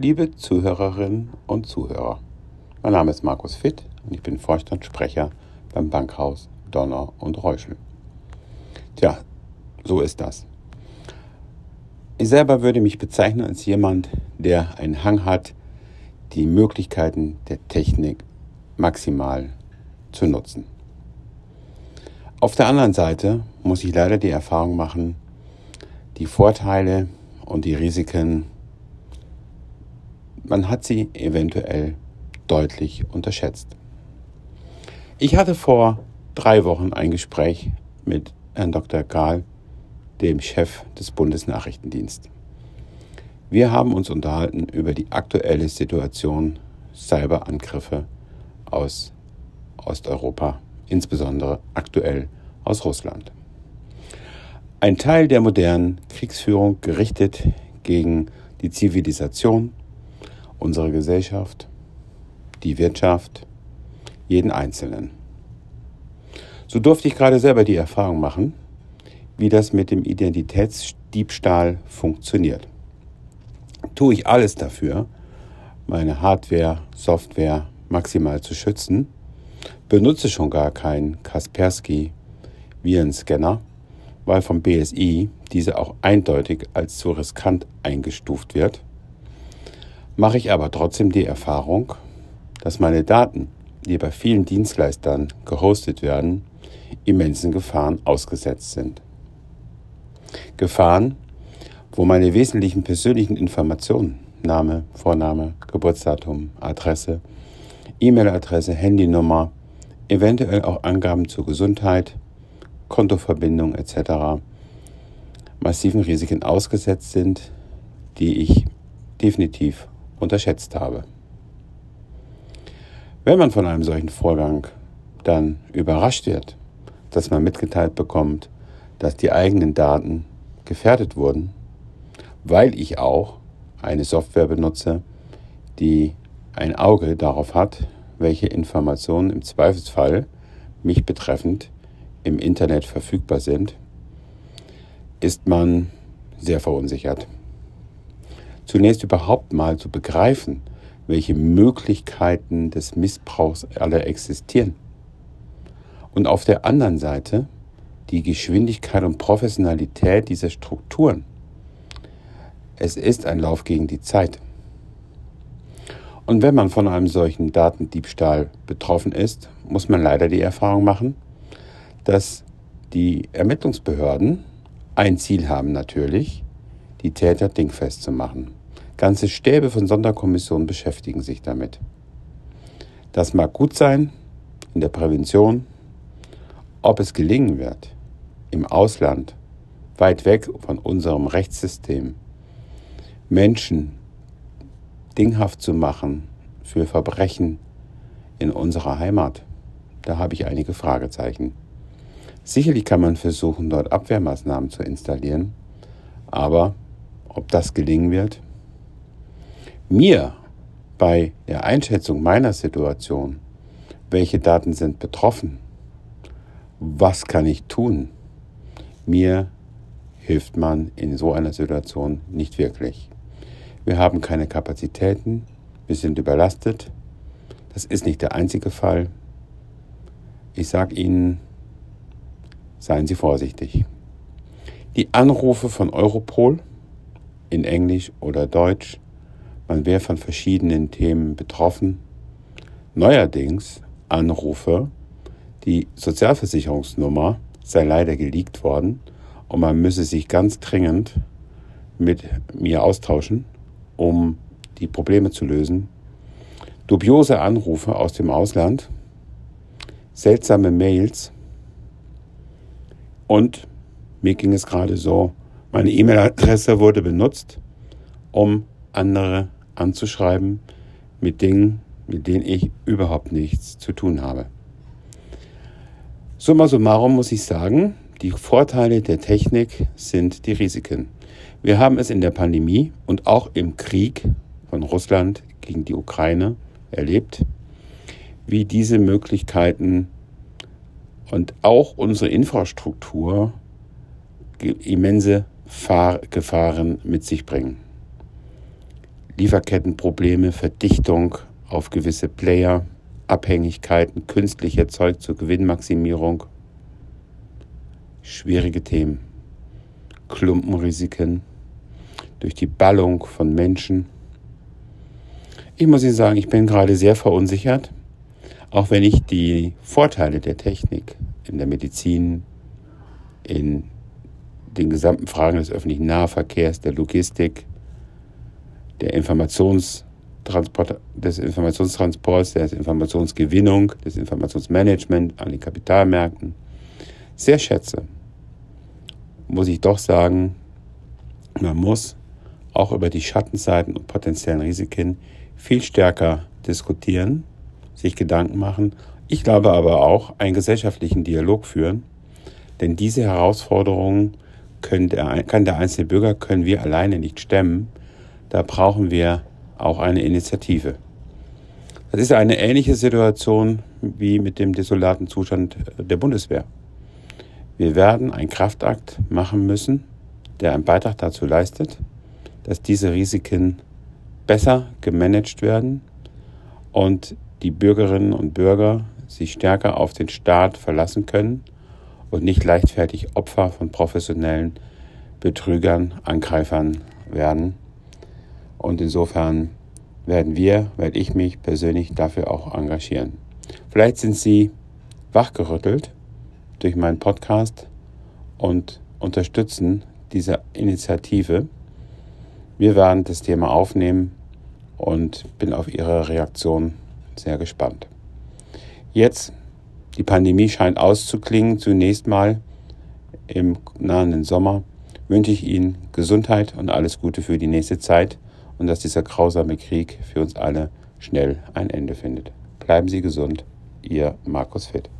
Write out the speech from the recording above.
Liebe Zuhörerinnen und Zuhörer, mein Name ist Markus Fitt und ich bin Vorstandssprecher beim Bankhaus Donner und Reuschel. Tja, so ist das. Ich selber würde mich bezeichnen als jemand, der einen Hang hat, die Möglichkeiten der Technik maximal zu nutzen. Auf der anderen Seite muss ich leider die Erfahrung machen, die Vorteile und die Risiken, man hat sie eventuell deutlich unterschätzt. Ich hatte vor drei Wochen ein Gespräch mit Herrn Dr. Gahl, dem Chef des Bundesnachrichtendienstes. Wir haben uns unterhalten über die aktuelle Situation Cyberangriffe aus Osteuropa, insbesondere aktuell aus Russland. Ein Teil der modernen Kriegsführung gerichtet gegen die Zivilisation, unsere Gesellschaft, die Wirtschaft, jeden Einzelnen. So durfte ich gerade selber die Erfahrung machen, wie das mit dem Identitätsdiebstahl funktioniert. Tue ich alles dafür, meine Hardware, Software maximal zu schützen, benutze schon gar keinen Kaspersky Virenscanner, weil vom BSI diese auch eindeutig als zu riskant eingestuft wird, mache ich aber trotzdem die Erfahrung, dass meine Daten, die bei vielen Dienstleistern gehostet werden, immensen Gefahren ausgesetzt sind. Gefahren, wo meine wesentlichen persönlichen Informationen, Name, Vorname, Geburtsdatum, Adresse, E-Mail-Adresse, Handynummer, eventuell auch Angaben zur Gesundheit, Kontoverbindung etc. massiven Risiken ausgesetzt sind, die ich definitiv unterschätzt habe. Wenn man von einem solchen Vorgang dann überrascht wird, dass man mitgeteilt bekommt, dass die eigenen Daten gefährdet wurden, weil ich auch eine Software benutze, die ein Auge darauf hat, welche Informationen im Zweifelsfall mich betreffend im Internet verfügbar sind, ist man sehr verunsichert. Zunächst überhaupt mal zu begreifen, welche Möglichkeiten des Missbrauchs alle existieren. Und auf der anderen Seite die Geschwindigkeit und Professionalität dieser Strukturen. Es ist ein Lauf gegen die Zeit. Und wenn man von einem solchen Datendiebstahl betroffen ist, muss man leider die Erfahrung machen, dass die Ermittlungsbehörden ein Ziel haben natürlich, die Täter dingfest zu machen. Ganze Stäbe von Sonderkommissionen beschäftigen sich damit. Das mag gut sein in der Prävention. Ob es gelingen wird, im Ausland, weit weg von unserem Rechtssystem, Menschen dinghaft zu machen für Verbrechen in unserer Heimat, da habe ich einige Fragezeichen. Sicherlich kann man versuchen, dort Abwehrmaßnahmen zu installieren, aber ob das gelingen wird? Mir bei der Einschätzung meiner Situation, welche Daten sind betroffen, was kann ich tun, mir hilft man in so einer Situation nicht wirklich. Wir haben keine Kapazitäten, wir sind überlastet. Das ist nicht der einzige Fall. Ich sage Ihnen, seien Sie vorsichtig. Die Anrufe von Europol in Englisch oder Deutsch, man wäre von verschiedenen Themen betroffen. Neuerdings Anrufe, die Sozialversicherungsnummer sei leider geleakt worden und man müsse sich ganz dringend mit mir austauschen, um die Probleme zu lösen. Dubiose Anrufe aus dem Ausland, seltsame Mails, und mir ging es gerade so, meine E-Mail-Adresse wurde benutzt, um andere anzuschreiben mit Dingen, mit denen ich überhaupt nichts zu tun habe. Summa summarum muss ich sagen, die Vorteile der Technik sind die Risiken. Wir haben es in der Pandemie und auch im Krieg von Russland gegen die Ukraine erlebt, wie diese Möglichkeiten und auch unsere Infrastruktur immense Gefahren mit sich bringen. Lieferkettenprobleme, Verdichtung auf gewisse Player, Abhängigkeiten, künstlich erzeugt zur Gewinnmaximierung. Schwierige Themen. Klumpenrisiken durch die Ballung von Menschen. Ich muss Ihnen sagen, ich bin gerade sehr verunsichert, auch wenn ich die Vorteile der Technik in der Medizin, in den gesamten Fragen des öffentlichen Nahverkehrs, der Logistik, der Informationstransport, des Informationstransports, der Informationsgewinnung, des Informationsmanagement an den Kapitalmärkten sehr schätze, muss ich doch sagen, man muss auch über die Schattenseiten und potenziellen Risiken viel stärker diskutieren, sich Gedanken machen. Ich glaube aber auch einen gesellschaftlichen Dialog führen, denn diese Herausforderungen der, kann der einzelne Bürger, können wir alleine nicht stemmen. Da brauchen wir auch eine Initiative. Das ist eine ähnliche Situation wie mit dem desolaten Zustand der Bundeswehr. Wir werden einen Kraftakt machen müssen, der einen Beitrag dazu leistet, dass diese Risiken besser gemanagt werden und die Bürgerinnen und Bürger sich stärker auf den Staat verlassen können und nicht leichtfertig Opfer von professionellen Betrügern, Angreifern werden. Und insofern werden wir, werde ich mich persönlich dafür auch engagieren. Vielleicht sind Sie wachgerüttelt durch meinen Podcast und unterstützen diese Initiative. Wir werden das Thema aufnehmen und bin auf Ihre Reaktion sehr gespannt. Jetzt die Pandemie scheint auszuklingen. Zunächst mal im nahenden Sommer wünsche ich Ihnen Gesundheit und alles Gute für die nächste Zeit und dass dieser grausame Krieg für uns alle schnell ein Ende findet. Bleiben Sie gesund, Ihr Markus Fitt.